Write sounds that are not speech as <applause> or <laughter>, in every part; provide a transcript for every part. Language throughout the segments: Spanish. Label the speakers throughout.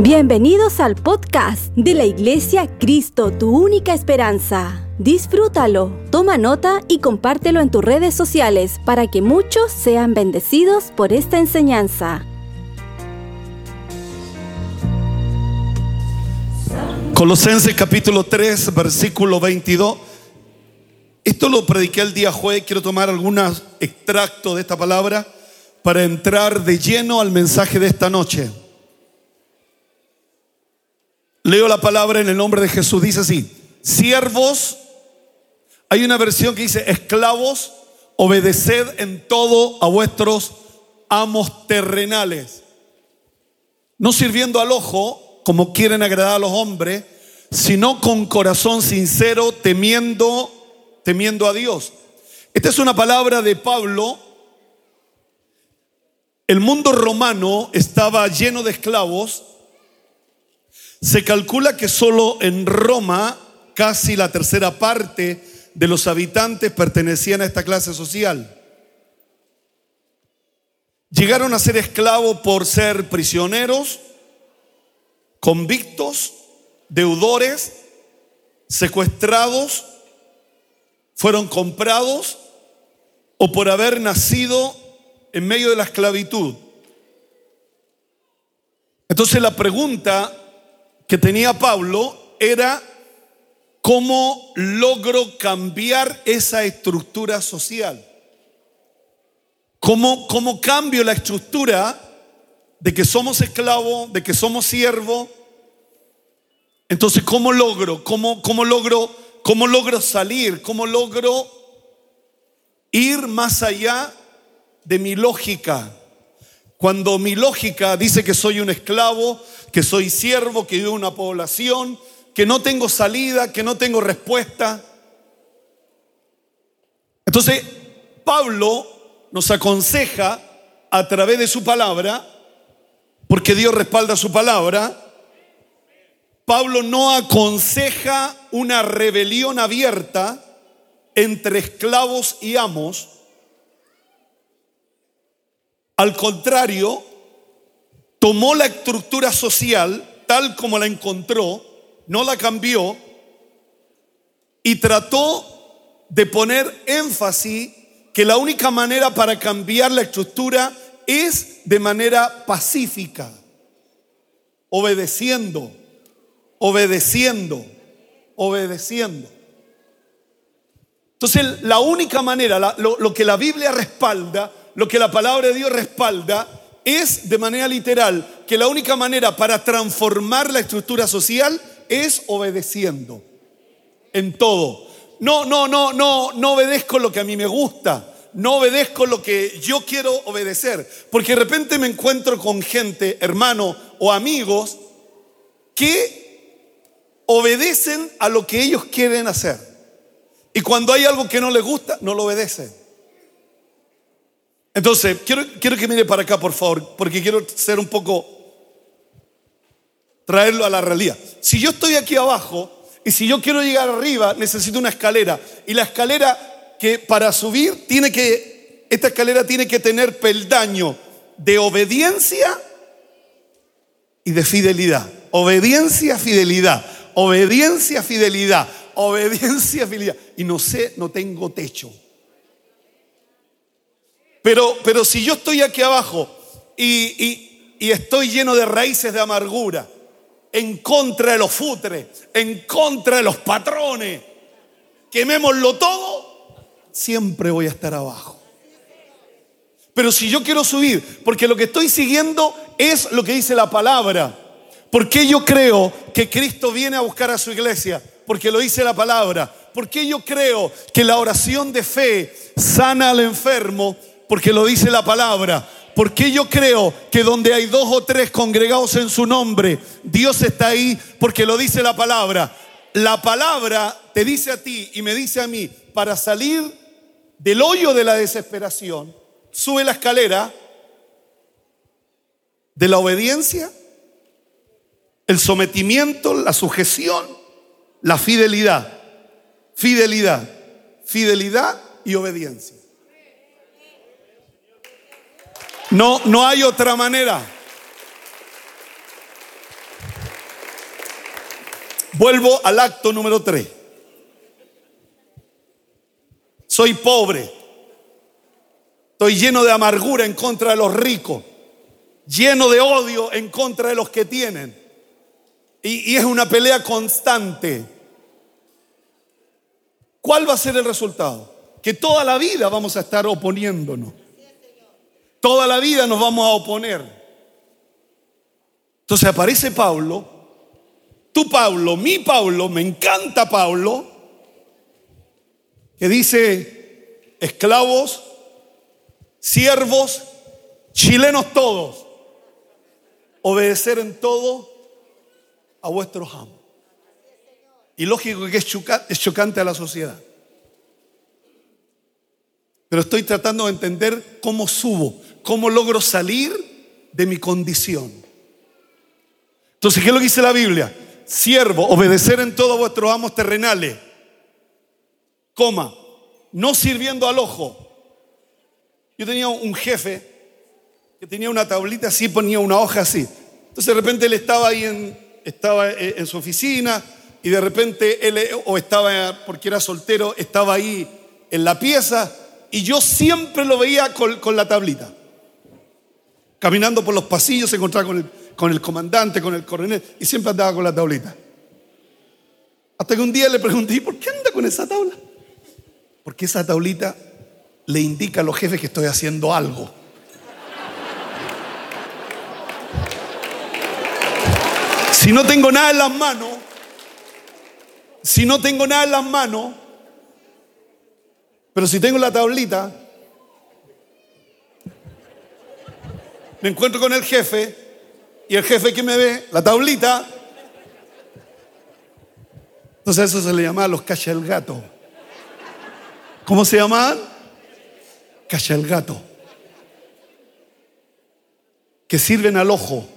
Speaker 1: Bienvenidos al podcast de la Iglesia Cristo, tu única esperanza. Disfrútalo, toma nota y compártelo en tus redes sociales para que muchos sean bendecidos por esta enseñanza.
Speaker 2: Colosenses capítulo 3, versículo 22. Esto lo prediqué el día jueves, quiero tomar algunos extractos de esta palabra para entrar de lleno al mensaje de esta noche. Leo la palabra en el nombre de Jesús. Dice así, siervos, hay una versión que dice, esclavos, obedeced en todo a vuestros amos terrenales. No sirviendo al ojo, como quieren agradar a los hombres, sino con corazón sincero, temiendo, temiendo a Dios. Esta es una palabra de Pablo. El mundo romano estaba lleno de esclavos se calcula que solo en Roma casi la tercera parte de los habitantes pertenecían a esta clase social. Llegaron a ser esclavos por ser prisioneros, convictos, deudores, secuestrados, fueron comprados o por haber nacido en medio de la esclavitud. Entonces la pregunta que tenía Pablo era cómo logro cambiar esa estructura social. ¿Cómo, cómo cambio la estructura de que somos esclavos, de que somos siervos? Entonces, ¿cómo logro? ¿Cómo, cómo logro? ¿Cómo logro salir? ¿Cómo logro ir más allá de mi lógica? Cuando mi lógica dice que soy un esclavo, que soy siervo, que vivo una población, que no tengo salida, que no tengo respuesta. Entonces, Pablo nos aconseja a través de su palabra, porque Dios respalda su palabra, Pablo no aconseja una rebelión abierta entre esclavos y amos, al contrario, tomó la estructura social tal como la encontró, no la cambió y trató de poner énfasis que la única manera para cambiar la estructura es de manera pacífica, obedeciendo, obedeciendo, obedeciendo. Entonces, la única manera, lo, lo que la Biblia respalda, lo que la palabra de Dios respalda, es de manera literal que la única manera para transformar la estructura social es obedeciendo en todo. No, no, no, no, no obedezco lo que a mí me gusta, no obedezco lo que yo quiero obedecer, porque de repente me encuentro con gente, hermano o amigos, que obedecen a lo que ellos quieren hacer. Y cuando hay algo que no les gusta, no lo obedecen. Entonces, quiero, quiero que mire para acá, por favor, porque quiero ser un poco, traerlo a la realidad. Si yo estoy aquí abajo y si yo quiero llegar arriba, necesito una escalera. Y la escalera que para subir tiene que, esta escalera tiene que tener peldaño de obediencia y de fidelidad. Obediencia, fidelidad. Obediencia, fidelidad. Obediencia, fidelidad. Y no sé, no tengo techo. Pero, pero si yo estoy aquí abajo y, y estoy lleno de raíces de amargura, en contra de los futres, en contra de los patrones, quemémoslo todo, siempre voy a estar abajo. Pero si yo quiero subir, porque lo que estoy siguiendo es lo que dice la palabra, porque yo creo que Cristo viene a buscar a su iglesia? Porque lo dice la palabra. Porque yo creo que la oración de fe sana al enfermo? Porque lo dice la palabra. Porque yo creo que donde hay dos o tres congregados en su nombre, Dios está ahí porque lo dice la palabra. La palabra te dice a ti y me dice a mí, para salir del hoyo de la desesperación, sube la escalera de la obediencia, el sometimiento, la sujeción, la fidelidad. Fidelidad, fidelidad y obediencia. No, no hay otra manera. Vuelvo al acto número 3. Soy pobre. Estoy lleno de amargura en contra de los ricos. Lleno de odio en contra de los que tienen. Y, y es una pelea constante. ¿Cuál va a ser el resultado? Que toda la vida vamos a estar oponiéndonos. Toda la vida nos vamos a oponer. Entonces aparece Pablo, tu Pablo, mi Pablo, me encanta Pablo, que dice, esclavos, siervos, chilenos todos, obedecer en todo a vuestros amos. Y lógico que es chocante a la sociedad. Pero estoy tratando de entender cómo subo, cómo logro salir de mi condición. Entonces, ¿qué es lo que dice la Biblia? Siervo, obedecer en todos vuestros amos terrenales. Coma, no sirviendo al ojo. Yo tenía un jefe que tenía una tablita así, ponía una hoja así. Entonces de repente él estaba ahí en, eh, su oficina y de repente él, eh, o estaba, porque era soltero, estaba ahí en la pieza y yo siempre lo veía con la tablita. Caminando por los pasillos se encontraba con el, comandante, con el coronel, y siempre andaba con la tablita. Hasta que un día le pregunté, ¿por qué anda con esa tabla? Porque esa tablita le indica a los jefes que estoy haciendo algo. Si no tengo nada en las manos, si no tengo nada en las manos, pero si tengo la tablita, me encuentro con el jefe y el jefe que me ve, la tablita, entonces eso se le llamaba los cacha el gato. ¿Cómo se llamaban? Cacha el gato. Que sirven al ojo.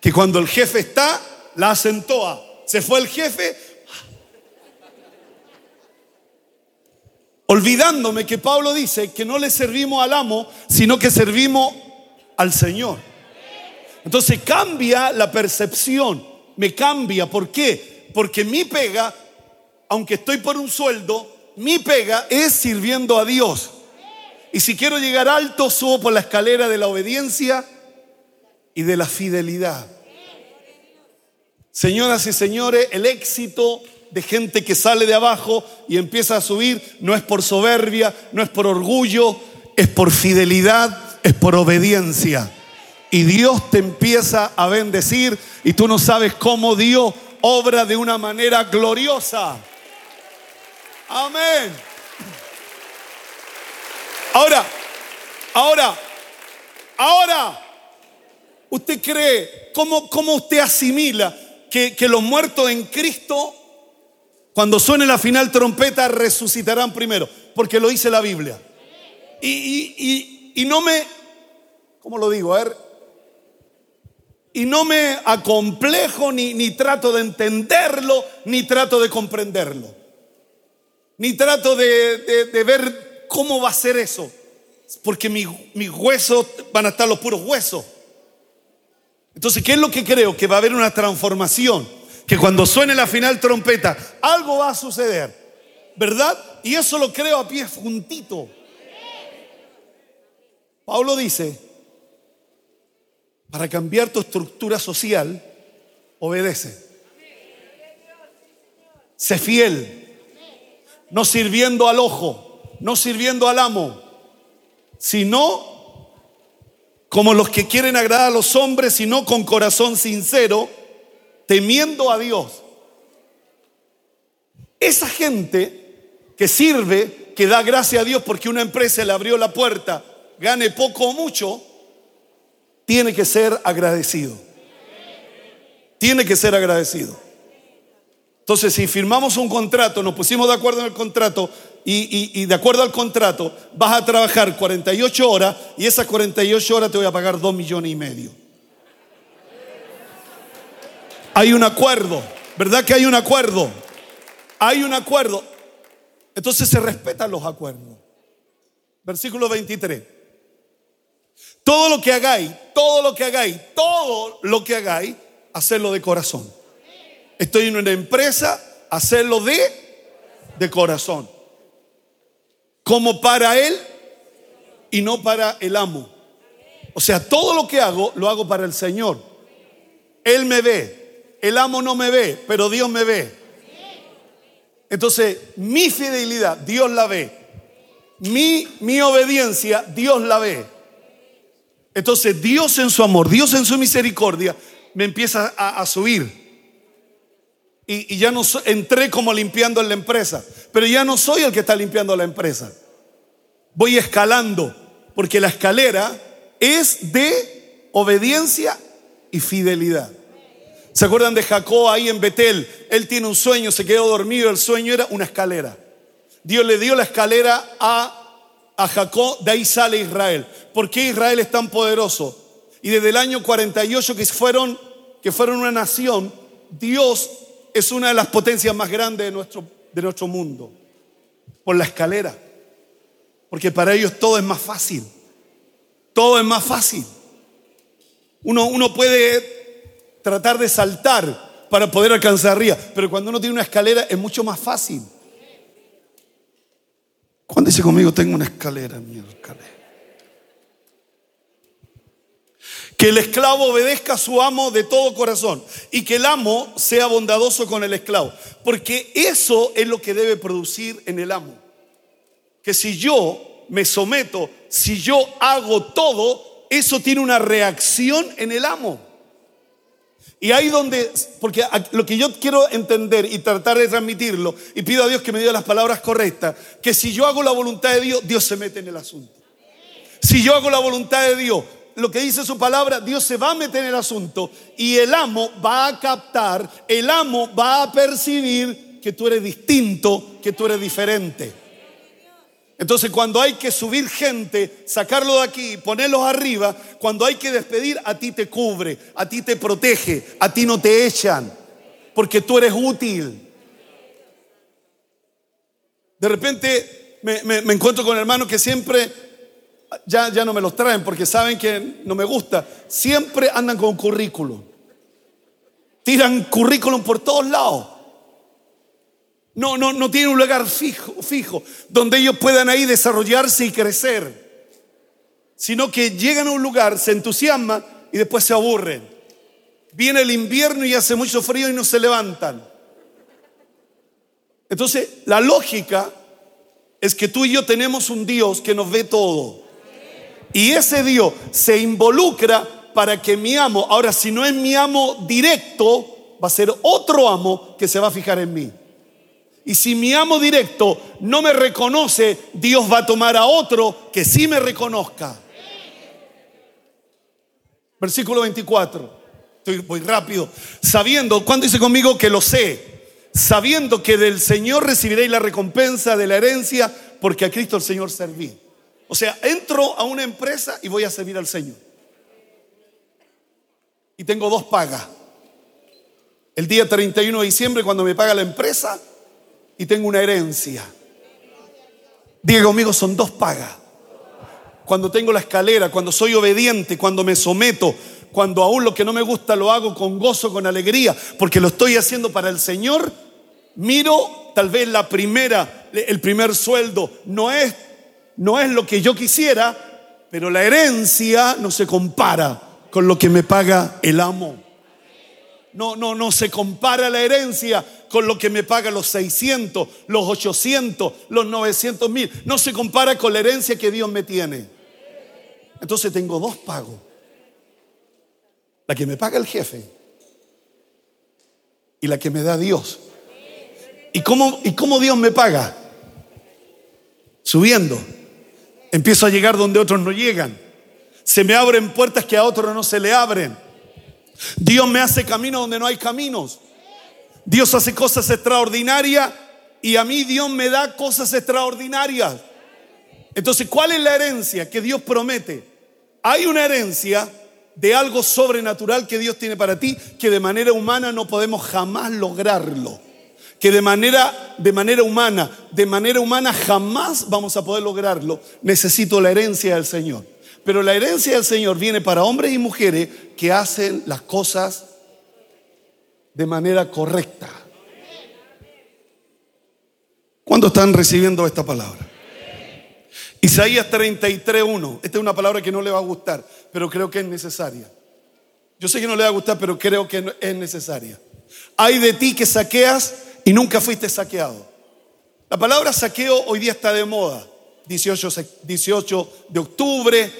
Speaker 2: Que cuando el jefe está, la acentoa. Se fue el jefe, olvidándome que Pablo dice que no le servimos al amo, sino que servimos al Señor. Entonces cambia la percepción, me cambia. ¿Por qué? Porque mi pega, aunque estoy por un sueldo, mi pega es sirviendo a Dios. Y si quiero llegar alto, subo por la escalera de la obediencia y de la fidelidad. Señoras y señores, el éxito de gente que sale de abajo y empieza a subir no es por soberbia, no es por orgullo, es por fidelidad, es por obediencia. Y Dios te empieza a bendecir y tú no sabes cómo Dios obra de una manera gloriosa. Amén. Ahora, ahora, ahora, ¿usted cree cómo, cómo usted asimila que, que los muertos en Cristo, cuando suene la final trompeta, resucitarán primero? Porque lo dice la Biblia. Y, y, y, y no me, ¿cómo lo digo? A ver, y no me acomplejo ni, ni trato de entenderlo, ni trato de comprenderlo, ni trato de, de, ver ¿Cómo va a ser eso? Porque mis, mis huesos van a estar los puros huesos. Entonces, ¿qué es lo que creo? Que va a haber una transformación. Que cuando suene la final trompeta, algo va a suceder. ¿Verdad? Y eso lo creo a pie juntito. Pablo dice, para cambiar tu estructura social, obedece. Sé fiel, no sirviendo al ojo, no sirviendo al amo, sino como los que quieren agradar a los hombres, sino con corazón sincero, temiendo a Dios. Esa gente que sirve, que da gracia a Dios porque una empresa le abrió la puerta, gane poco o mucho, tiene que ser agradecido. Tiene que ser agradecido. Entonces, si firmamos un contrato, nos pusimos de acuerdo en el contrato y, y, de acuerdo al contrato vas a trabajar 48 horas y esas 48 horas te voy a pagar 2 millones y medio. Hay un acuerdo, ¿verdad que hay un acuerdo? Hay un acuerdo. Entonces se respetan los acuerdos. Versículo 23. Todo lo que hagáis, todo lo que hagáis, todo lo que hagáis, hacerlo de corazón Estoy en una empresa, hacerlo de, de corazón. Como para Él y no para el amo. O sea, todo lo que hago lo hago para el Señor. Él me ve. El amo no me ve, pero Dios me ve. Entonces, mi fidelidad, Dios la ve. Mi, mi obediencia, Dios la ve. Entonces, Dios en su amor, Dios en su misericordia, me empieza a, subir. Y, y, ya no entré como limpiando en la empresa, pero ya no soy el que está limpiando la empresa. Voy escalando, porque la escalera es de obediencia y fidelidad. ¿Se acuerdan de Jacob ahí en Betel? Él tiene un sueño, se quedó dormido, el sueño era una escalera. Dios le dio la escalera a, a Jacob, de ahí sale Israel. ¿Por qué Israel es tan poderoso? Y desde el año 48 que fueron, que fueron una nación, Dios es una de las potencias más grandes de nuestro, de nuestro mundo. Por la escalera. Porque para ellos todo es más fácil. Todo es más fácil. Uno, uno puede tratar de saltar para poder alcanzar arriba, pero cuando uno tiene una escalera es mucho más fácil. Cuando dice conmigo, tengo una escalera, mi escalera. Que el esclavo obedezca a su amo de todo corazón y que el amo sea bondadoso con el esclavo. Porque eso es lo que debe producir en el amo. Que si yo me someto, si yo hago todo, eso tiene una reacción en el amo. Y ahí donde, porque lo que yo quiero entender y tratar de transmitirlo, y pido a Dios que me dé las palabras correctas, que si yo hago la voluntad de Dios, Dios se mete en el asunto. Si yo hago la voluntad de Dios, lo que dice su palabra, Dios se va a meter en el asunto y el amo va a captar, el amo va a percibir que tú eres distinto, que tú eres diferente. Entonces cuando hay que subir gente, sacarlo de aquí, ponerlos arriba, cuando hay que despedir, a ti te cubre, a ti te protege, a ti no te echan, porque tú eres útil. De repente me, encuentro con hermanos que siempre, ya, ya no me los traen porque saben que no me gusta, siempre andan con currículum. Tiran currículum por todos lados. No, no, no tiene un lugar fijo, fijo donde ellos puedan ahí desarrollarse y crecer. Sino que llegan a un lugar, se entusiasman y después se aburren. Viene el invierno y hace mucho frío y no se levantan. Entonces, la lógica es que tú y yo tenemos un Dios que nos ve todo. Y ese Dios se involucra para que mi amo, ahora si no es mi amo directo, va a ser otro amo que se va a fijar en mí. Y si mi amo directo no me reconoce, Dios va a tomar a otro que sí me reconozca. Versículo 24. Estoy muy rápido. Sabiendo, ¿cuándo dice conmigo que lo sé? Sabiendo que del Señor recibiréis la recompensa de la herencia, porque a Cristo el Señor serví. O sea, entro a una empresa y voy a servir al Señor. Y tengo dos pagas. El día 31 de diciembre, cuando me paga la empresa, y tengo una herencia. Diga conmigo, son dos pagas. Cuando tengo la escalera, cuando soy obediente, cuando me someto, cuando aún lo que no me gusta lo hago con gozo, con alegría, porque lo estoy haciendo para el Señor, miro tal vez la primera, el primer sueldo no es, no es lo que yo quisiera, pero la herencia no se compara con lo que me paga el amo. No, no, no se compara la herencia con lo que me paga los 600, los 800, los 900 mil. No se compara con la herencia que Dios me tiene. Entonces tengo dos pagos. La que me paga el jefe y la que me da Dios. ¿Y cómo, y cómo Dios me paga? Subiendo. Empiezo a llegar donde otros no llegan. Se me abren puertas que a otros no se le abren. Dios me hace camino donde no hay caminos. Dios hace cosas extraordinarias y a mí Dios me da cosas extraordinarias. Entonces, ¿cuál es la herencia que Dios promete? Hay una herencia de algo sobrenatural que Dios tiene para ti que de manera humana no podemos jamás lograrlo. Que de manera de manera humana, de manera humana jamás vamos a poder lograrlo. Necesito la herencia del Señor. Pero la herencia del Señor viene para hombres y mujeres que hacen las cosas de manera correcta. ¿Cuándo están recibiendo esta palabra? Isaías 33.1. Esta es una palabra que no le va a gustar, pero creo que es necesaria. Yo sé que no le va a gustar, pero creo que es necesaria. Hay de ti que saqueas y nunca fuiste saqueado. La palabra saqueo hoy día está de moda. 18, 18 de octubre,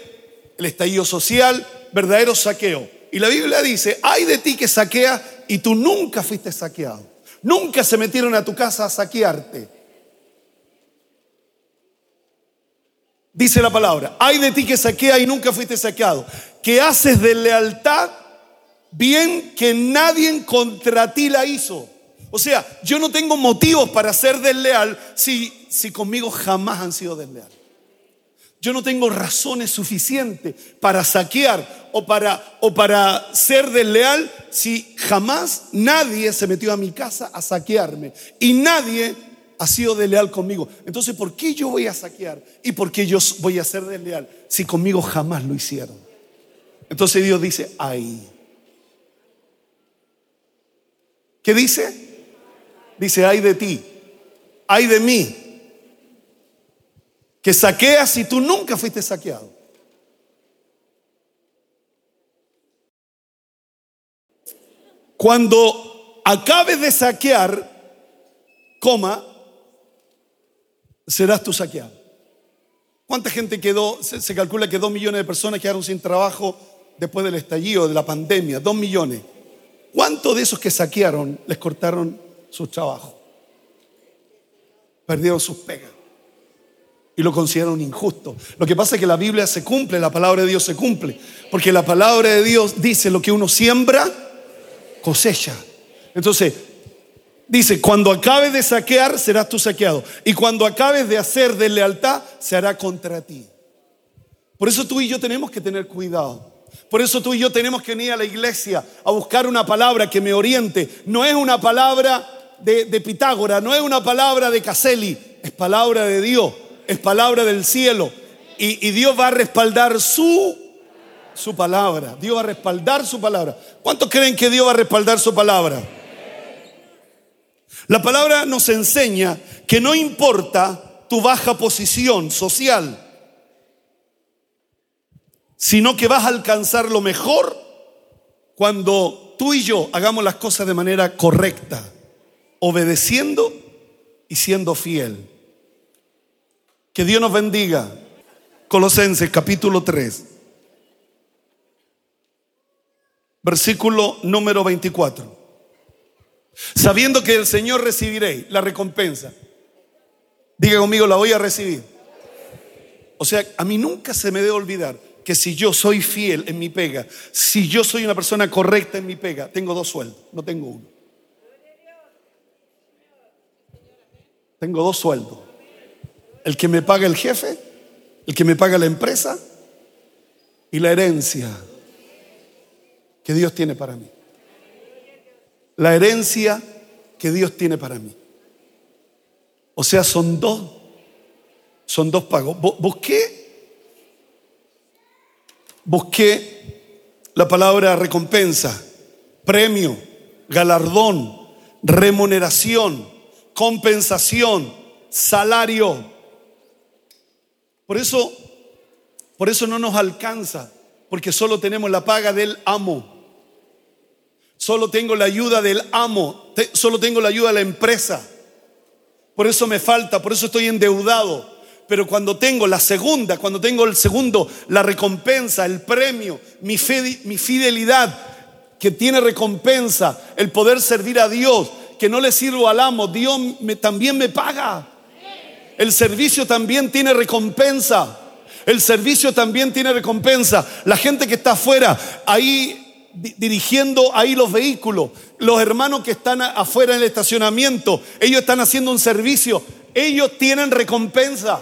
Speaker 2: el estallido social, verdadero saqueo. Y la Biblia dice, hay de ti que saqueas y tú nunca fuiste saqueado. Nunca se metieron a tu casa a saquearte. Dice la palabra, hay de ti que saquea y nunca fuiste saqueado, que haces de lealtad bien que nadie contra ti la hizo. O sea, yo no tengo motivos para ser desleal si, si conmigo jamás han sido desleal. Yo no tengo razones suficientes para saquear o para, o para ser desleal si jamás nadie se metió a mi casa a saquearme y nadie ha sido desleal conmigo. Entonces, ¿por qué yo voy a saquear? ¿Y por qué yo voy a ser desleal si conmigo jamás lo hicieron? Entonces Dios dice, ay. ¿Qué dice? Dice, ay de ti, ay de mí, que saqueas y tú nunca fuiste saqueado. Cuando acabes de saquear, coma, serás tú saqueado. ¿Cuánta gente quedó? Se, calcula que dos millones de personas quedaron sin trabajo después del estallido de la pandemia. Dos millones. ¿Cuántos de esos que saquearon les cortaron su trabajo? Perdieron sus pegas. Y lo consideraron injusto. Lo que pasa es que la Biblia se cumple, la palabra de Dios se cumple. Porque la palabra de Dios dice lo que uno siembra, cosecha. Entonces, Dice, cuando acabes de saquear, serás tú saqueado. Y cuando acabes de hacer de lealtad, se hará contra ti. Por eso tú y yo tenemos que tener cuidado. Por eso tú y yo tenemos que venir a la iglesia a buscar una palabra que me oriente. No es una palabra de, Pitágora, no es una palabra de Caselli, es palabra de Dios, es palabra del cielo. Y, Dios va a respaldar su, su palabra. Dios va a respaldar su palabra. ¿Cuántos creen que Dios va a respaldar su palabra? La palabra nos enseña que no importa tu baja posición social, sino que vas a alcanzar lo mejor cuando tú y yo hagamos las cosas de manera correcta, obedeciendo y siendo fiel. Que Dios nos bendiga. Colosenses capítulo 3, versículo número 24 sabiendo que del Señor recibiré la recompensa. Diga conmigo, la voy a recibir. O sea, a mí nunca se me debe olvidar que si yo soy fiel en mi pega, si yo soy una persona correcta en mi pega, tengo dos sueldos, no tengo uno. Tengo dos sueldos. El que me paga el jefe, el que me paga la empresa y la herencia que Dios tiene para mí la herencia que Dios tiene para mí. O sea, son dos, son dos pagos. Busqué, busqué la palabra recompensa, premio, galardón, remuneración, compensación, salario. Por eso, por eso no nos alcanza, porque solo tenemos la paga del amo. Solo tengo la ayuda del amo, solo tengo la ayuda de la empresa. Por eso me falta, por eso estoy endeudado. Pero cuando tengo la segunda, cuando tengo el segundo, la recompensa, el premio, mi, mi fidelidad, que tiene recompensa, el poder servir a Dios, que no le sirvo al amo, Dios también me paga. El servicio también tiene recompensa. El servicio también tiene recompensa. La gente que está afuera, ahí dirigiendo ahí los vehículos, los hermanos que están afuera en el estacionamiento, ellos están haciendo un servicio, ellos tienen recompensa.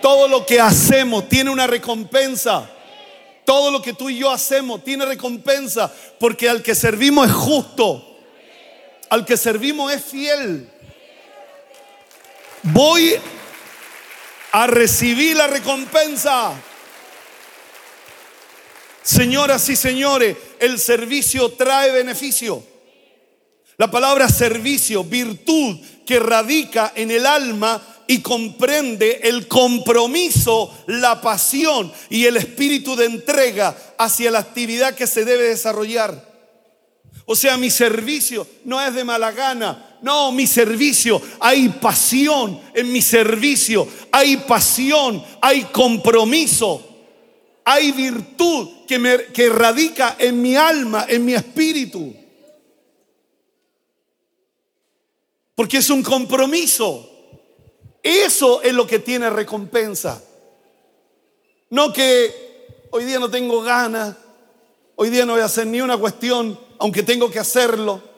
Speaker 2: Todo lo que hacemos tiene una recompensa. Todo lo que tú y yo hacemos tiene recompensa, porque al que servimos es justo, al que servimos es fiel. Voy a recibir la recompensa. Señoras y señores, el servicio trae beneficio. La palabra servicio, virtud que radica en el alma y comprende el compromiso, la pasión y el espíritu de entrega hacia la actividad que se debe desarrollar. O sea, mi servicio no es de mala gana. No, mi servicio, hay pasión en mi servicio, hay pasión, hay compromiso, hay virtud que, me, que radica en mi alma, en mi espíritu. Porque es un compromiso. Eso es lo que tiene recompensa. No que hoy día no tengo ganas, hoy día no voy a hacer ni una cuestión, aunque tengo que hacerlo.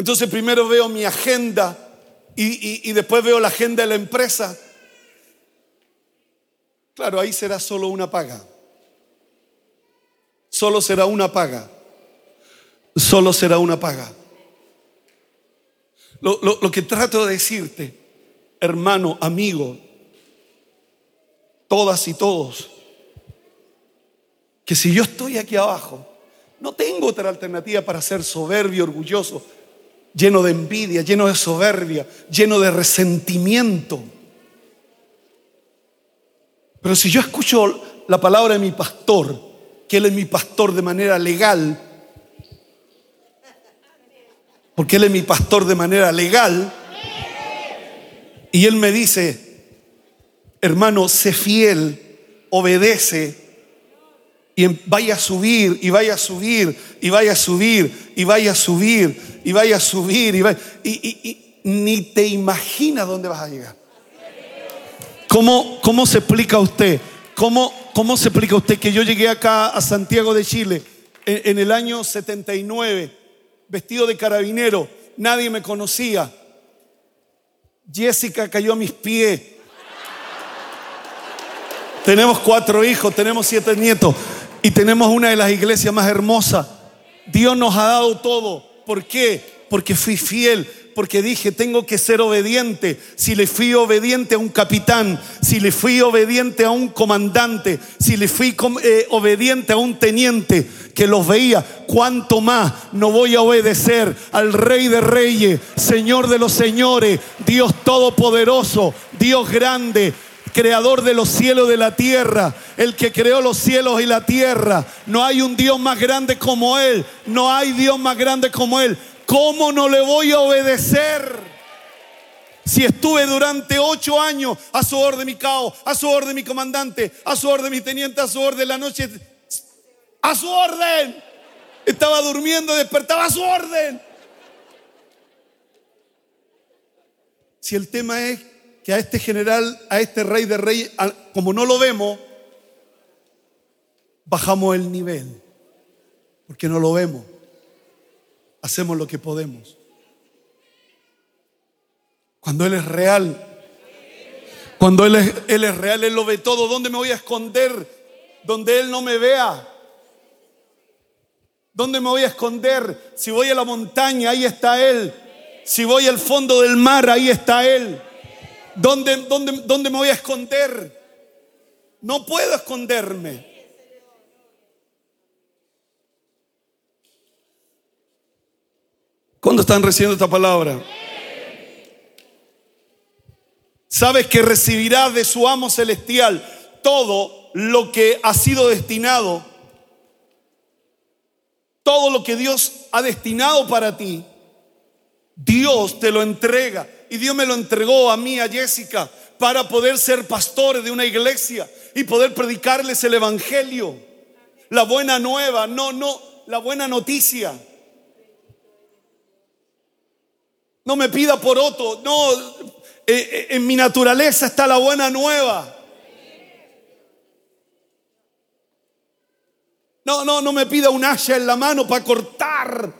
Speaker 2: Entonces primero veo mi agenda y, después veo la agenda de la empresa. Claro, ahí será solo una paga. Solo será una paga. Solo será una paga. lo, que trato de decirte, hermano, amigo, todas y todos, que si yo estoy aquí abajo, no tengo otra alternativa para ser soberbio, orgulloso, lleno de envidia, lleno de soberbia, lleno de resentimiento. Pero si yo escucho la palabra de mi pastor, que él es mi pastor de manera legal, porque él es mi pastor de manera legal, y él me dice, hermano, sé fiel, obedece, y vaya a subir, y vaya a subir, y vaya a subir, y vaya a subir, y vaya a subir, y, y, ni te imaginas dónde vas a llegar. ¿Cómo, cómo se explica usted? ¿Cómo, ¿Cómo se explica usted que yo llegué acá a Santiago de Chile en el año 79, vestido de carabinero? Nadie me conocía. Jessica cayó a mis pies. Tenemos cuatro hijos, tenemos siete nietos y tenemos una de las iglesias más hermosas. Dios nos ha dado todo. ¿Por qué? Porque fui fiel, porque dije, tengo que ser obediente. Si le fui obediente a un capitán, si le fui obediente a un comandante, si le fui eh, obediente a un teniente que los veía, cuánto más no voy a obedecer al Rey de Reyes, Señor de los Señores, Dios Todopoderoso, Dios grande, creador de los cielos y de la tierra, el que creó los cielos y la tierra. No hay un Dios más grande como Él, no hay Dios más grande como Él. ¿Cómo no le voy a obedecer? Si estuve durante ocho años a su orden mi caos, a su orden mi comandante, a su orden mi teniente, a su orden la noche, a su orden. Estaba durmiendo, despertaba a su orden. Si el tema es que a este general, a este rey de reyes, como no lo vemos, bajamos el nivel, porque no lo vemos. Hacemos lo que podemos. Cuando Él es real, cuando Él es, él es real, Él lo ve todo. ¿Dónde me voy a esconder? Donde Él no me vea. ¿Dónde me voy a esconder? Si voy a la montaña, ahí está Él. Si voy al fondo del mar, ahí está Él. ¿Dónde, dónde, me voy a esconder? No puedo esconderme. ¿Cuándo están recibiendo esta palabra? Sabes que recibirás de su amo celestial todo lo que ha sido destinado, todo lo que Dios ha destinado para ti. Dios te lo entrega y Dios me lo entregó a mí, a Jessica, para poder ser pastor de una iglesia y poder predicarles el Evangelio. La buena nueva, no, no, la buena noticia. No me pida por otro, no, eh, eh, en mi naturaleza está la buena nueva. No, no, no me pida un hacha en la mano para cortar.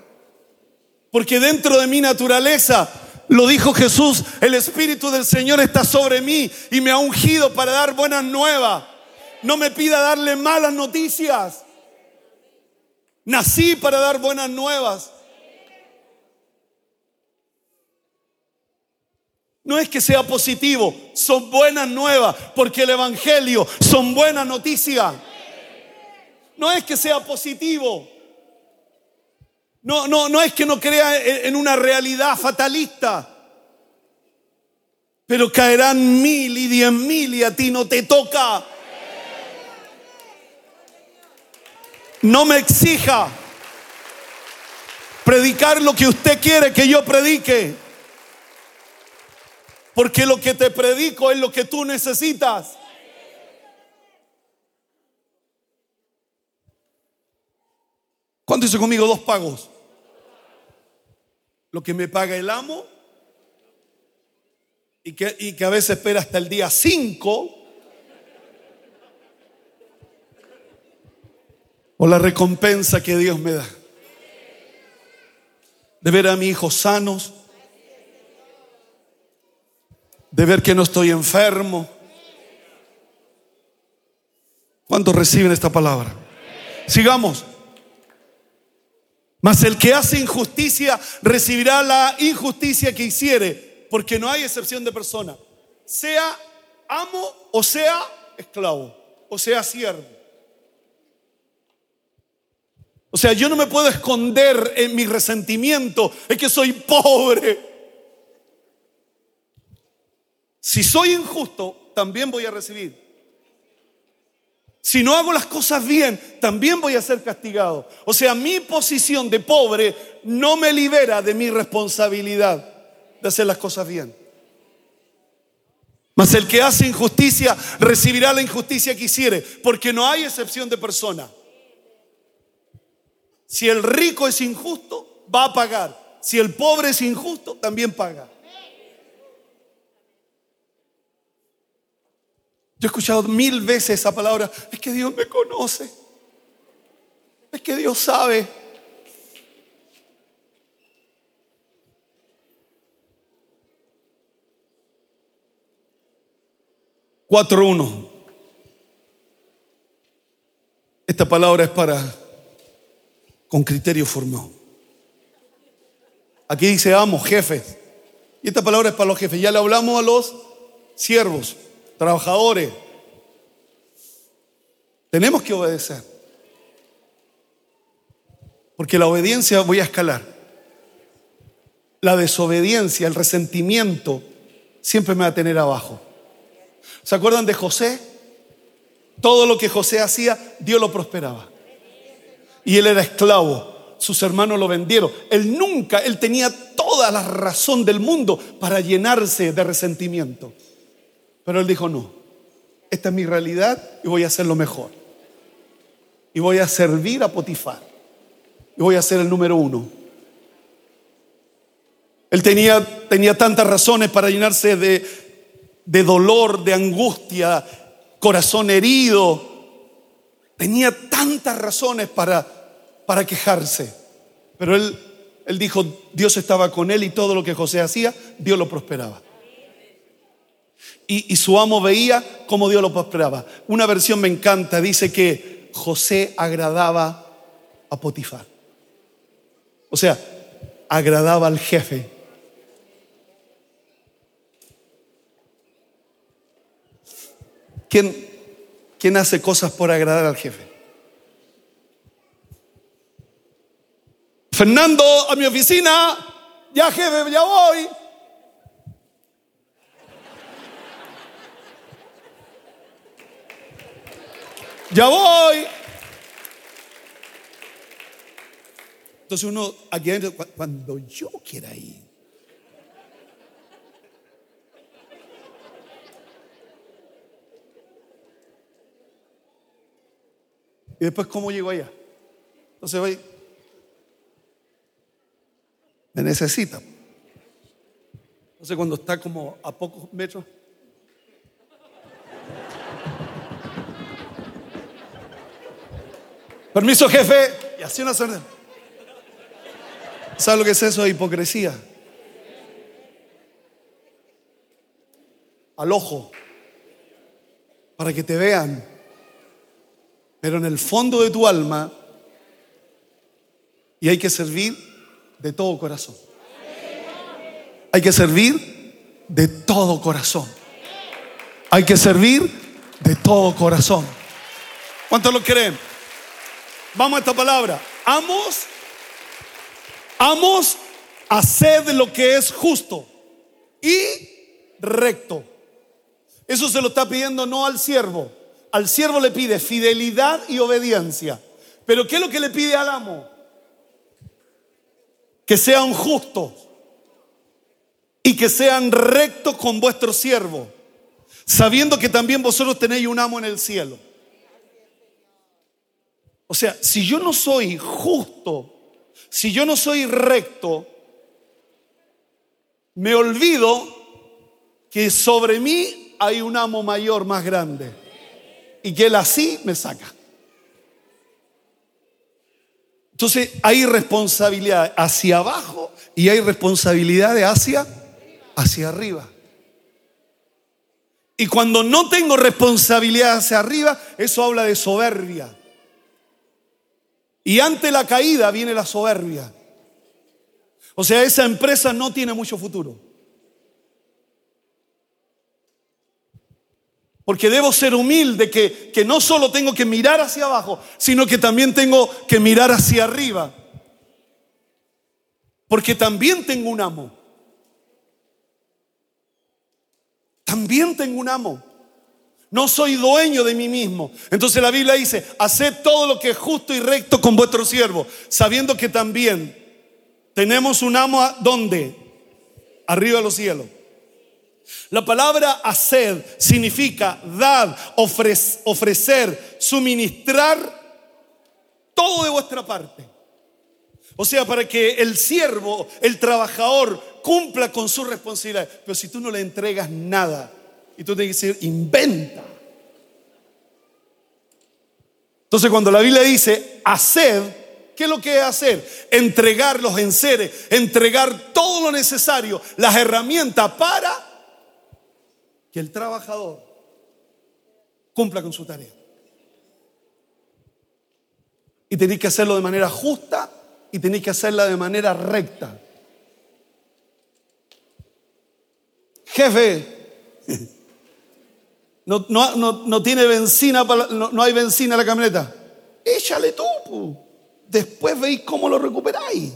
Speaker 2: Porque dentro de mi naturaleza lo dijo Jesús, el Espíritu del Señor está sobre mí y me ha ungido para dar buenas nuevas. No me pida darle malas noticias. Nací para dar buenas nuevas. No es que sea positivo, son buenas nuevas, porque el Evangelio son buenas noticias. No es que sea positivo, No, no, no es que no crea en una realidad fatalista. Pero caerán mil y diez mil y a ti no te toca. No me exija predicar lo que usted quiere que yo predique. Porque lo que te predico es lo que tú necesitas. ¿Cuánto hizo conmigo? Dos pagos. Lo que me paga el amo y que, y que a veces espera hasta el día 5. O la recompensa que Dios me da. De ver a mi hijo sanos. De ver que no estoy enfermo. ¿Cuántos reciben esta palabra? Sigamos. Mas el que hace injusticia recibirá la injusticia que hiciere, porque no hay excepción de persona, sea amo o sea esclavo, o sea siervo. O sea, yo no me puedo esconder en mi resentimiento, es que soy pobre. Si soy injusto, también voy a recibir. Si no hago las cosas bien, también voy a ser castigado. O sea, mi posición de pobre no me libera de mi responsabilidad de hacer las cosas bien. Mas el que hace injusticia recibirá la injusticia que hiciere, porque no hay excepción de persona. Si el rico es injusto, va a pagar. Si el pobre es injusto, también paga. Yo he escuchado mil veces esa palabra, es que Dios me conoce, es que Dios sabe. Cuatro uno. Esta palabra es para con criterio formado. Aquí dice amo, jefes. Y esta palabra es para los jefes. Ya le hablamos a los siervos trabajadores. Tenemos que obedecer. Porque la obediencia voy a escalar. La desobediencia, el resentimiento, siempre me va a tener abajo. ¿Se acuerdan de José? Todo lo que José hacía, Dios lo prosperaba. Y él era esclavo. Sus hermanos lo vendieron. Él nunca, él tenía toda la razón del mundo para llenarse de resentimiento. Pero él dijo, no, esta es mi realidad y voy a hacer lo mejor. Y voy a servir a Potifar. Y voy a ser el número uno. Él tenía, tenía tantas razones para llenarse de, de dolor, de angustia, corazón herido. Tenía tantas razones para, para quejarse. Pero él, él dijo, Dios estaba con él y todo lo que José hacía, Dios lo prosperaba y, su amo veía cómo Dios lo prosperaba. Una versión me encanta, dice que José agradaba a Potifar. O sea, agradaba al jefe. ¿Quién, ¿Quién hace cosas por agradar al jefe? Fernando, a mi oficina, ya jefe, ya voy. Ya voy. Entonces uno aquí adentro, cuando yo quiera ir. Y después, ¿cómo llego allá? Entonces voy. Me necesita. Entonces, cuando está como a pocos metros. Permiso, jefe. Y así una orden. ¿Sabe lo que es eso hipocresía? Al ojo. Para que te vean. Pero en el fondo de tu alma. Y hay que servir de todo corazón. Hay que servir de todo corazón. Hay que servir de todo corazón. ¿Cuántos lo creen? Vamos a esta palabra. Amos Amos, haced lo que es justo y recto. Eso se lo está pidiendo no al siervo. Al siervo le pide fidelidad y obediencia. Pero ¿qué es lo que le pide al amo? Que sean justos y que sean rectos con vuestro siervo, sabiendo que también vosotros tenéis un amo en el cielo. O sea, si yo no soy justo, si yo no soy recto, me olvido que sobre mí hay un amo mayor más grande y que él así me saca. Entonces hay responsabilidad hacia abajo y hay responsabilidad de hacia hacia arriba. Y cuando no tengo responsabilidad hacia arriba, eso habla de soberbia. Y ante la caída viene la soberbia. O sea, esa empresa no tiene mucho futuro. Porque debo ser humilde, que, que no solo tengo que mirar hacia abajo, sino que también tengo que mirar hacia arriba. Porque también tengo un amo. También tengo un amo. No soy dueño de mí mismo. Entonces la Biblia dice, haced todo lo que es justo y recto con vuestro siervo, sabiendo que también tenemos un amo donde? Arriba de los cielos. La palabra hacer significa dar, ofrecer, suministrar todo de vuestra parte. O sea, para que el siervo, el trabajador, cumpla con su responsabilidad. Pero si tú no le entregas nada, y tú tienes que decir, inventa. Entonces cuando la Biblia dice, haced, ¿qué es lo que es hacer? Entregar los enseres, entregar todo lo necesario, las herramientas para que el trabajador cumpla con su tarea. Y tenéis que hacerlo de manera justa y tenéis que hacerla de manera recta. Jefe, no, tiene benzina, no, hay benzina en la camioneta. Échale tú. Después veis cómo lo recuperáis.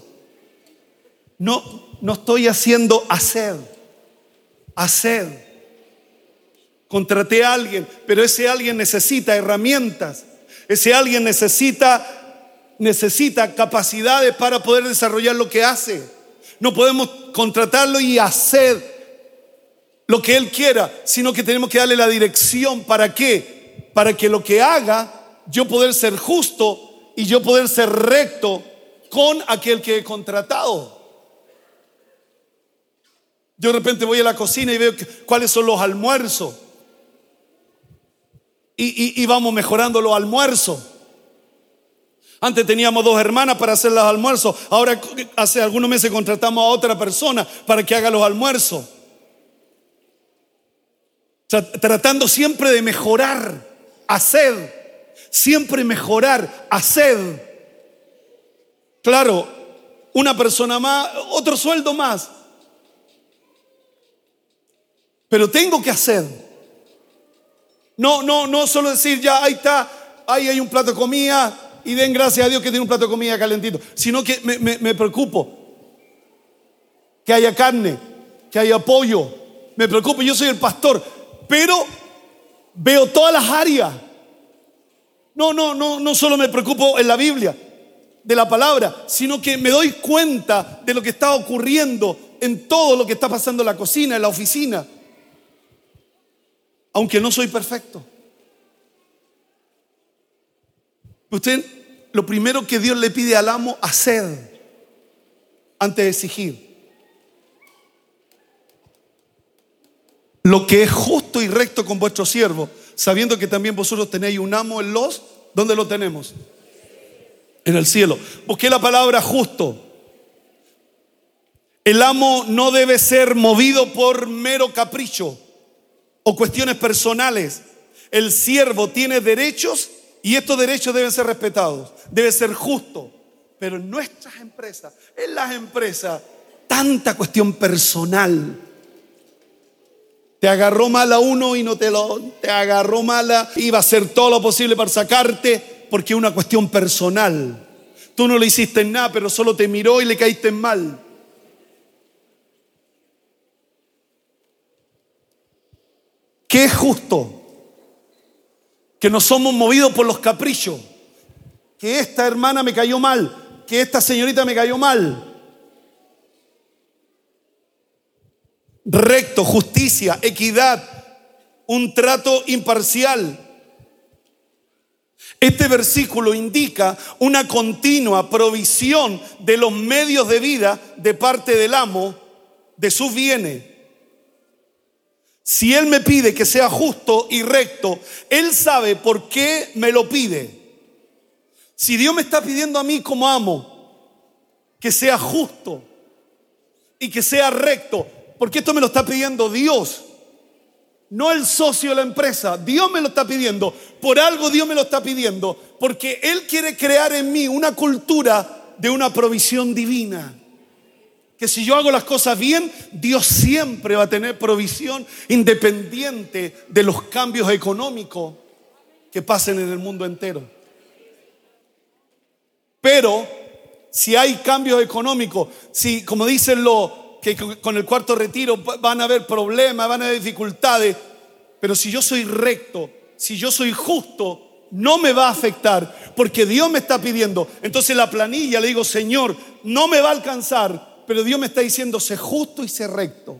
Speaker 2: No, no estoy haciendo hacer. Hacer. Contraté a alguien, pero ese alguien necesita herramientas. Ese alguien necesita, necesita capacidades para poder desarrollar lo que hace. No podemos contratarlo y hacer lo que Él quiera, sino que tenemos que darle la dirección. ¿Para qué? Para que lo que haga, yo poder ser justo y yo poder ser recto con aquel que he contratado. Yo de repente voy a la cocina y veo cuáles son los almuerzos. Y, y, vamos mejorando los almuerzos. Antes teníamos dos hermanas para hacer los almuerzos. Ahora hace algunos meses contratamos a otra persona para que haga los almuerzos tratando siempre de mejorar, hacer, siempre mejorar, hacer. Claro, una persona más, otro sueldo más. Pero tengo que hacer. No, no, no solo decir, ya, ahí está, ahí hay un plato de comida y den gracias a Dios que tiene un plato de comida calentito, sino que me, me preocupo que haya carne, que haya pollo. Me preocupo, yo soy el pastor, pero veo todas las áreas. No, no, no, no solo me preocupo en la Biblia, de la palabra, sino que me doy cuenta de lo que está ocurriendo en todo lo que está pasando en la cocina, en la oficina, aunque no soy perfecto. Usted, lo primero que Dios le pide al amo, hacer antes de exigir. lo que es justo y recto con vuestro siervo, sabiendo que también vosotros tenéis un amo en los, ¿dónde lo tenemos? En el cielo. Busqué la palabra justo. El amo no debe ser movido por mero capricho o cuestiones personales. El siervo tiene derechos y estos derechos deben ser respetados. Debe ser justo. Pero en nuestras empresas, en las empresas, tanta cuestión personal te agarró mala uno y no te lo, te agarró mala, iba a hacer todo lo posible para sacarte porque es una cuestión personal. Tú no le hiciste nada, pero solo te miró y le caíste mal. ¿Qué es justo? Que no somos movidos por los caprichos. Que esta hermana me cayó mal. Que esta señorita me cayó mal. Recto, justicia, equidad, un trato imparcial. Este versículo indica una continua provisión de los medios de vida de parte del amo de sus bienes. Si Él me pide que sea justo y recto, Él sabe por qué me lo pide. Si Dios me está pidiendo a mí como amo que sea justo y que sea recto, porque esto me lo está pidiendo Dios, no el socio de la empresa, Dios me lo está pidiendo, por algo Dios me lo está pidiendo, porque Él quiere crear en mí una cultura de una provisión divina. Que si yo hago las cosas bien, Dios siempre va a tener provisión independiente de los cambios económicos que pasen en el mundo entero. Pero si hay cambios económicos, si como dicen los que con el cuarto retiro van a haber problemas, van a haber dificultades, pero si yo soy recto, si yo soy justo, no me va a afectar porque Dios me está pidiendo. Entonces la planilla le digo, Señor, no me va a alcanzar, pero Dios me está diciendo, sé justo y sé recto.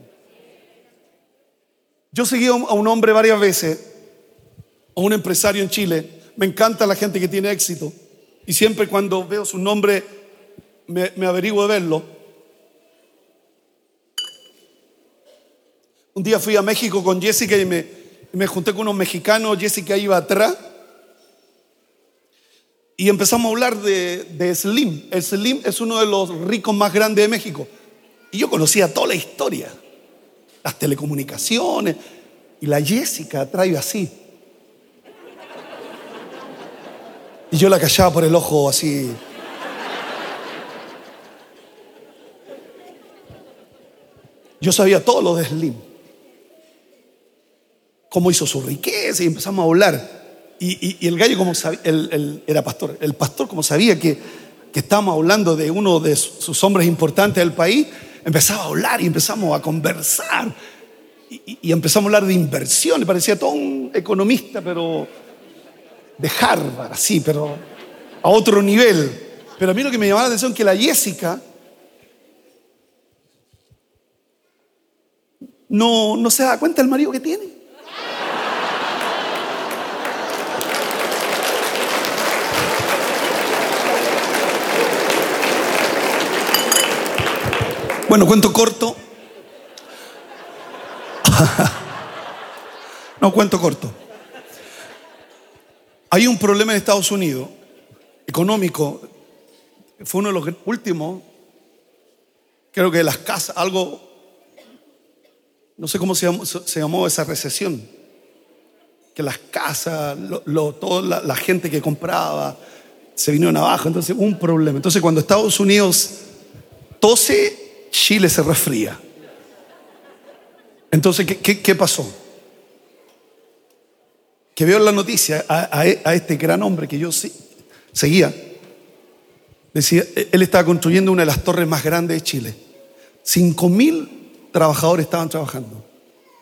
Speaker 2: Yo seguí a un hombre varias veces, a un empresario en Chile. Me encanta la gente que tiene éxito. Y siempre cuando veo su nombre, me, me averiguo de verlo. Un día fui a México con Jessica y me, junté con unos mexicanos. Jessica iba atrás. Y empezamos a hablar de, Slim. El Slim es uno de los ricos más grandes de México. Y yo conocía toda la historia, las telecomunicaciones. Y la Jessica trae así. Y yo la callaba por el ojo así. Yo sabía todo lo de Slim. Cómo hizo su riqueza y empezamos a hablar. Y, el gallo, como sabía, era pastor, el pastor, como sabía que, que estábamos hablando de uno de sus hombres importantes del país, empezaba a hablar y empezamos a conversar. Y, empezamos a hablar de inversión. Le parecía todo un economista, pero de Harvard, así, pero a otro nivel. Pero a mí lo que me llamaba la atención es que la Jessica no, no se da cuenta del marido que tiene. Bueno, cuento corto. <laughs> no, cuento corto. Hay un problema en Estados Unidos, económico, fue uno de los últimos, creo que las casas, algo, no sé cómo se llamó, esa recesión, que las casas, toda la, gente que compraba, se vinieron abajo, entonces un problema. Entonces cuando Estados Unidos tose, Chile se resfría. Entonces, ¿qué, pasó? Que veo en la noticia a, este gran hombre que yo seguía. Decía, él estaba construyendo una de las torres más grandes de Chile. Cinco mil trabajadores estaban trabajando.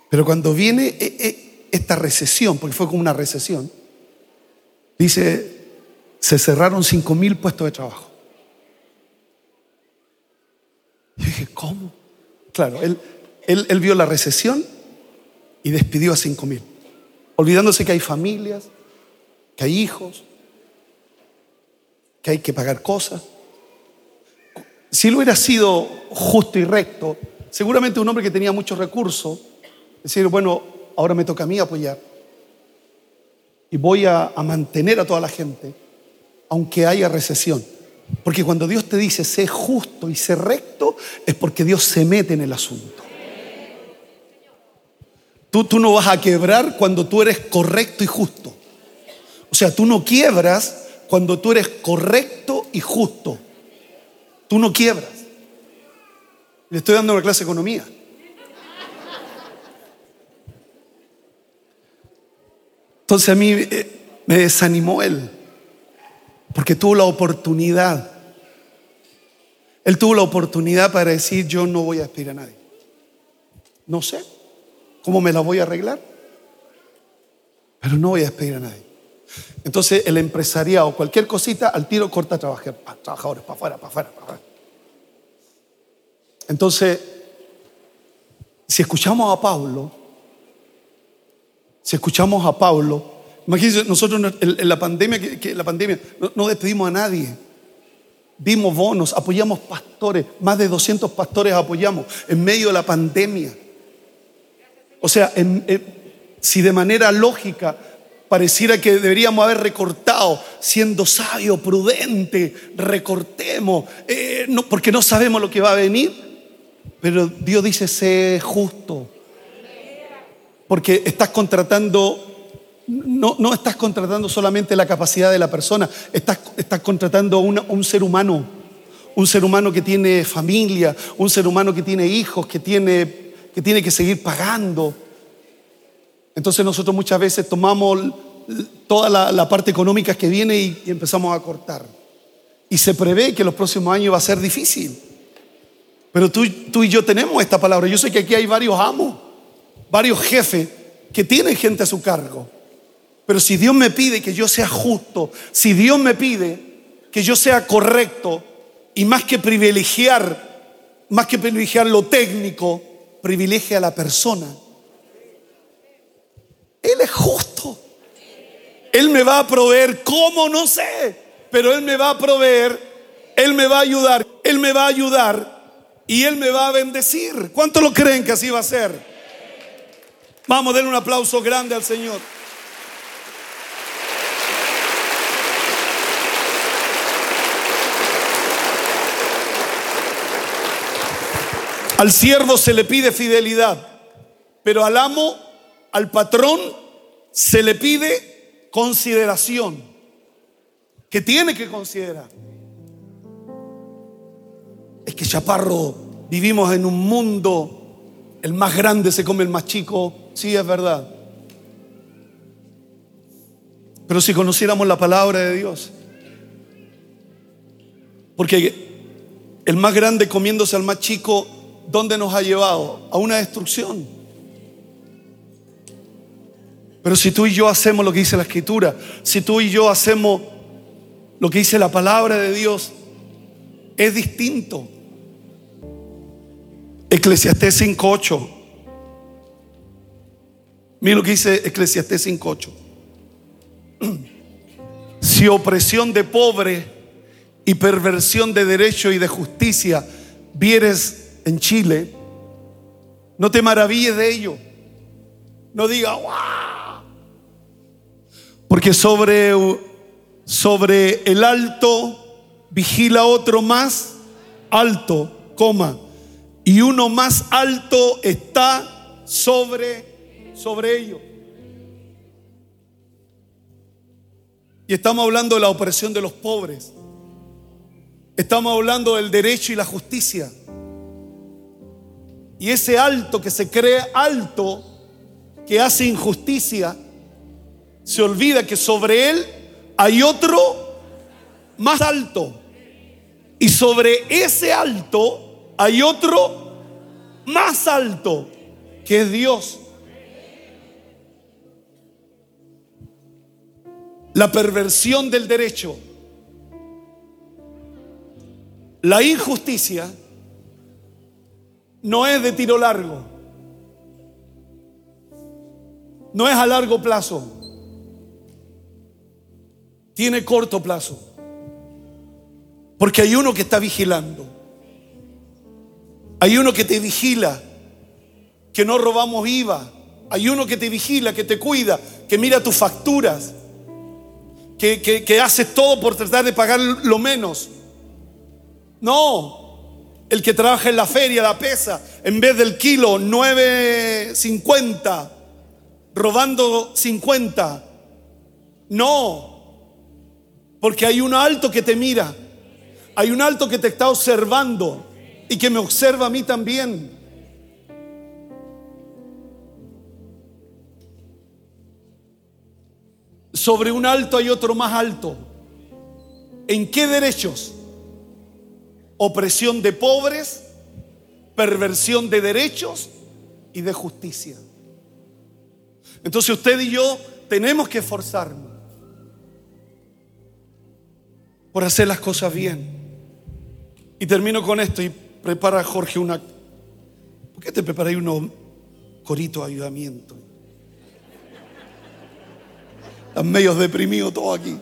Speaker 2: Pero cuando viene e, e, esta recesión, porque fue como una recesión, dice, se cerraron cinco mil puestos de trabajo. Y dije, ¿cómo? Claro, él, él, vio la recesión y despidió a cinco mil, olvidándose que hay familias, que hay hijos, que hay que pagar cosas. Si él hubiera sido justo y recto, seguramente un hombre que tenía muchos recursos, decir, bueno, ahora me toca a mí apoyar y voy a mantener a toda la gente, aunque haya recesión. Porque cuando Dios te dice sé justo y sé recto, es porque Dios se mete en el asunto. Tú, tú no vas a quebrar cuando tú eres correcto y justo. O sea, tú no quiebras cuando tú eres correcto y justo. Tú no quiebras. Le estoy dando una clase de economía. Entonces a mí eh, me desanimó él porque tuvo la oportunidad Él tuvo la oportunidad para decir, yo no voy a despedir a nadie. No sé cómo me la voy a arreglar, pero no voy a despedir a nadie. Entonces el empresariado, cualquier cosita, al tiro corta a trabajadores, para afuera, para afuera, para afuera. Entonces, si escuchamos a Pablo, si escuchamos a Pablo, imagínense, nosotros en la pandemia, que, la pandemia no, despedimos a nadie. Dimos bonos, apoyamos pastores, más de 200 pastores apoyamos en medio de la pandemia. O sea, si de manera lógica pareciera que deberíamos haber recortado, siendo sabio, prudente, recortemos, eh, no, porque no sabemos lo que va a venir. Pero Dios dice, sé justo. Porque estás contratando, no, no estás contratando solamente la capacidad de la persona, estás, estás contratando a un ser humano. Un ser humano que tiene familia, un ser humano que tiene hijos, que tiene que, tiene que seguir pagando. Entonces nosotros muchas veces tomamos toda la, parte económica que viene y, y empezamos a cortar. Y se prevé que los próximos años va a ser difícil. Pero tú, tú y yo tenemos esta palabra. Yo sé que aquí hay varios amos, varios jefes que tienen gente a su cargo. Pero si Dios me pide que yo sea justo, si Dios me pide que yo sea correcto y más que privilegiar, más que privilegiar lo técnico, privilegia a la persona. Él es justo. Él me va a proveer, ¿cómo? No sé, pero Él me va a proveer, Él me va a ayudar, Él me va a ayudar y Él me va a bendecir. ¿Cuánto lo creen que así va a ser? Vamos, denle un aplauso grande al Señor. Al siervo se le pide fidelidad, pero al amo, al patrón, se le pide consideración, que tiene que considerar. Es que Chaparro, vivimos en un mundo, el más grande se come el más chico. Sí, es verdad. Pero si conociéramos la palabra de Dios, porque el más grande comiéndose al más chico, ¿dónde nos ha llevado? A una destrucción. Pero si tú y yo hacemos lo que dice la escritura, si tú y yo hacemos lo que dice la palabra de Dios, es distinto. Eclesiastés 5.8. Mira lo que dice Eclesiastés 5.8. <clears throat> Si opresión de pobre y perversión de derecho y de justicia vieres en Chile, no te maravilles de ello. No diga, wow. Porque sobre, sobre el alto vigila otro más alto, coma y uno más alto está sobre, sobre ellos. Y estamos hablando de la opresión de los pobres. Estamos hablando del derecho y la justicia. Y ese alto que se cree alto, que hace injusticia, se olvida que sobre él hay otro más alto. Y sobre ese alto hay otro más alto, que es Dios. La perversión del derecho, la injusticia, no es de tiro largo, no es a largo plazo, tiene corto plazo, porque hay uno que está vigilando. Hay uno que te vigila, que no robamos IVA. Hay uno que te vigila, que te cuida, que mira tus facturas, que, que, hace todo por tratar de pagar lo menos. No, el que trabaja en la feria, la pesa, en vez del kilo 9.50, robando 50. No, porque hay un alto que te mira, hay un alto que te está observando y que me observa a mí también. Sobre un alto hay otro más alto. ¿En qué derechos? Opresión de pobres, perversión de derechos y de justicia. Entonces usted y yo tenemos que esforzarnos por hacer las cosas bien. Y termino con esto y prepara Jorge una... ¿Por qué te preparáis unos coritos de ayudamiento? Están medio deprimidos todos aquí.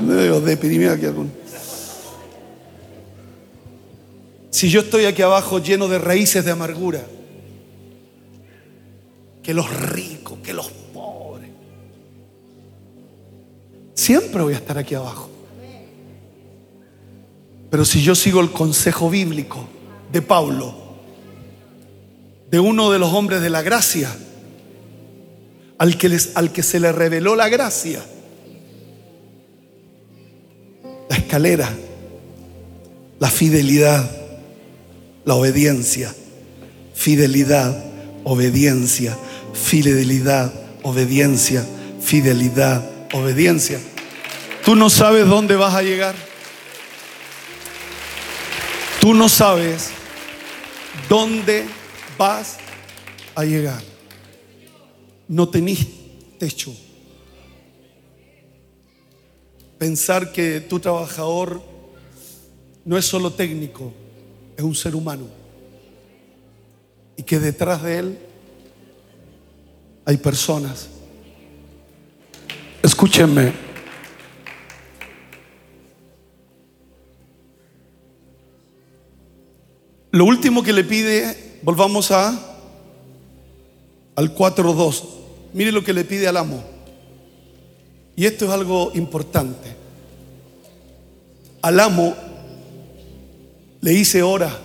Speaker 2: Medio deprimidos aquí algunos. Si yo estoy aquí abajo lleno de raíces de amargura, que los ricos, que los pobres, siempre voy a estar aquí abajo. Pero si yo sigo el consejo bíblico de Pablo, de uno de los hombres de la gracia, al que, les, al que se le reveló la gracia, la escalera, la fidelidad, la obediencia, fidelidad, obediencia, fidelidad, obediencia, fidelidad, obediencia. Tú no sabes dónde vas a llegar. Tú no sabes dónde vas a llegar. No tenés techo. Pensar que tu trabajador no es solo técnico, es un ser humano. Y que detrás de él hay personas. Escúchenme. Lo último que le pide, volvamos a al 4.2. Mire lo que le pide al amo. Y esto es algo importante. Al amo le hice ora.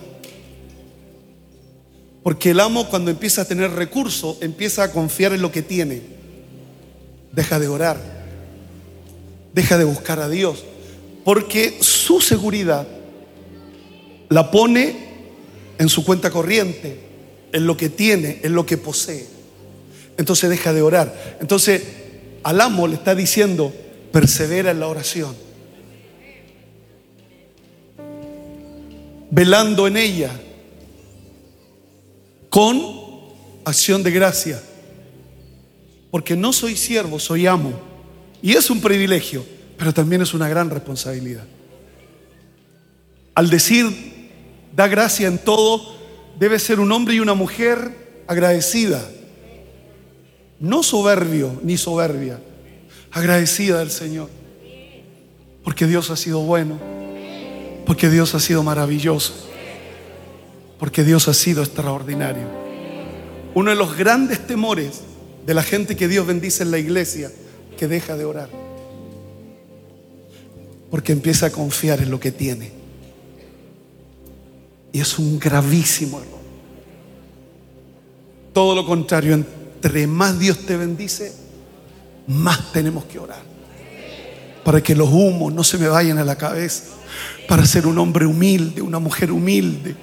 Speaker 2: Porque el amo cuando empieza a tener recursos, empieza a confiar en lo que tiene. Deja de orar. Deja de buscar a Dios. Porque su seguridad la pone en su cuenta corriente, en lo que tiene, en lo que posee. Entonces deja de orar. Entonces al amo le está diciendo, persevera en la oración. velando en ella con acción de gracia. Porque no soy siervo, soy amo. Y es un privilegio, pero también es una gran responsabilidad. Al decir, da gracia en todo, debe ser un hombre y una mujer agradecida. No soberbio ni soberbia, agradecida del Señor. Porque Dios ha sido bueno porque Dios ha sido maravilloso. Porque Dios ha sido extraordinario. Uno de los grandes temores de la gente que Dios bendice en la iglesia, que deja de orar. Porque empieza a confiar en lo que tiene. Y es un gravísimo error. Todo lo contrario, más Dios te bendice, más tenemos que orar. Para que los humos no se me vayan a la cabeza para ser un hombre humilde, una mujer humilde,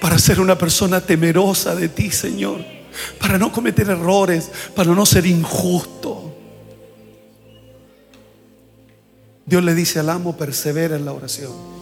Speaker 2: para ser una persona temerosa de ti, Señor, para no cometer errores, para no ser injusto. Dios le dice al amo, persevera en la oración.